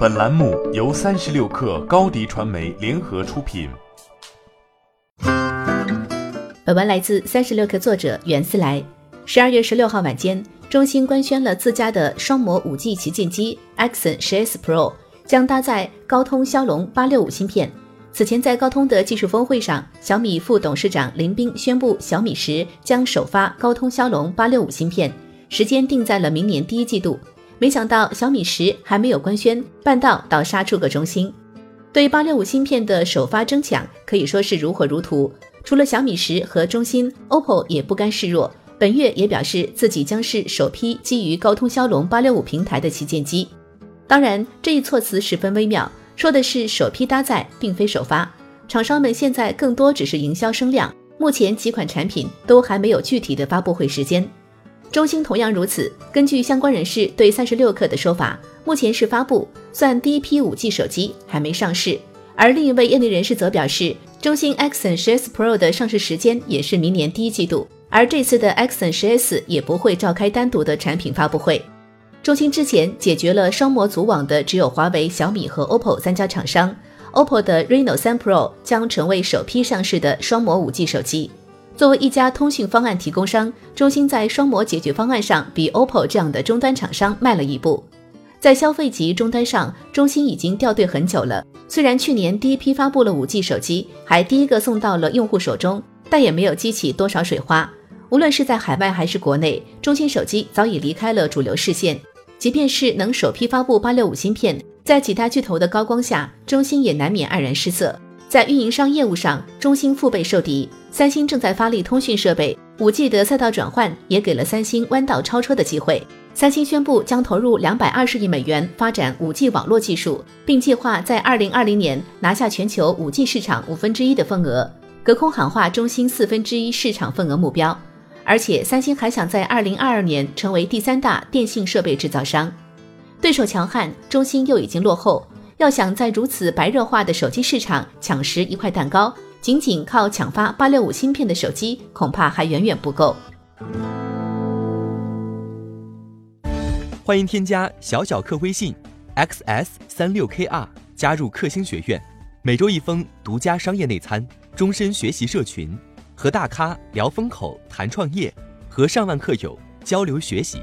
本栏目由三十六氪高低传媒联合出品。本文来自三十六氪作者袁思来。十二月十六号晚间，中兴官宣了自家的双模五 G 旗舰机 Axon 十 S Pro 将搭载高通骁龙八六五芯片。此前在高通的技术峰会上，小米副董事长林斌宣布，小米十将首发高通骁龙八六五芯片，时间定在了明年第一季度。没想到小米十还没有官宣，半道倒杀出个中兴。对八六五芯片的首发争抢可以说是如火如荼。除了小米十和中兴，OPPO 也不甘示弱，本月也表示自己将是首批基于高通骁龙八六五平台的旗舰机。当然，这一措辞十分微妙，说的是首批搭载，并非首发。厂商们现在更多只是营销声量，目前几款产品都还没有具体的发布会时间。中兴同样如此。根据相关人士对三十六氪的说法，目前是发布，算第一批五 G 手机还没上市。而另一位业内人士则表示，中兴 Axon 10s Pro 的上市时间也是明年第一季度，而这次的 Axon 10s 也不会召开单独的产品发布会。中兴之前解决了双模组网的只有华为、小米和 OPPO 三家厂商，OPPO 的 Reno 3 Pro 将成为首批上市的双模五 G 手机。作为一家通讯方案提供商，中兴在双模解决方案上比 OPPO 这样的终端厂商慢了一步。在消费级终端上，中兴已经掉队很久了。虽然去年第一批发布了 5G 手机，还第一个送到了用户手中，但也没有激起多少水花。无论是在海外还是国内，中兴手机早已离开了主流视线。即便是能首批发布865芯片，在几大巨头的高光下，中兴也难免黯然失色。在运营商业务上，中兴腹背受敌。三星正在发力通讯设备，五 G 的赛道转换也给了三星弯道超车的机会。三星宣布将投入两百二十亿美元发展五 G 网络技术，并计划在二零二零年拿下全球五 G 市场五分之一的份额，隔空喊话中兴四分之一市场份额目标。而且，三星还想在二零二二年成为第三大电信设备制造商。对手强悍，中兴又已经落后。要想在如此白热化的手机市场抢食一块蛋糕，仅仅靠抢发八六五芯片的手机，恐怕还远远不够。欢迎添加小小客微信，xs 三六 kr，加入克星学院，每周一封独家商业内参，终身学习社群，和大咖聊风口、谈创业，和上万客友交流学习。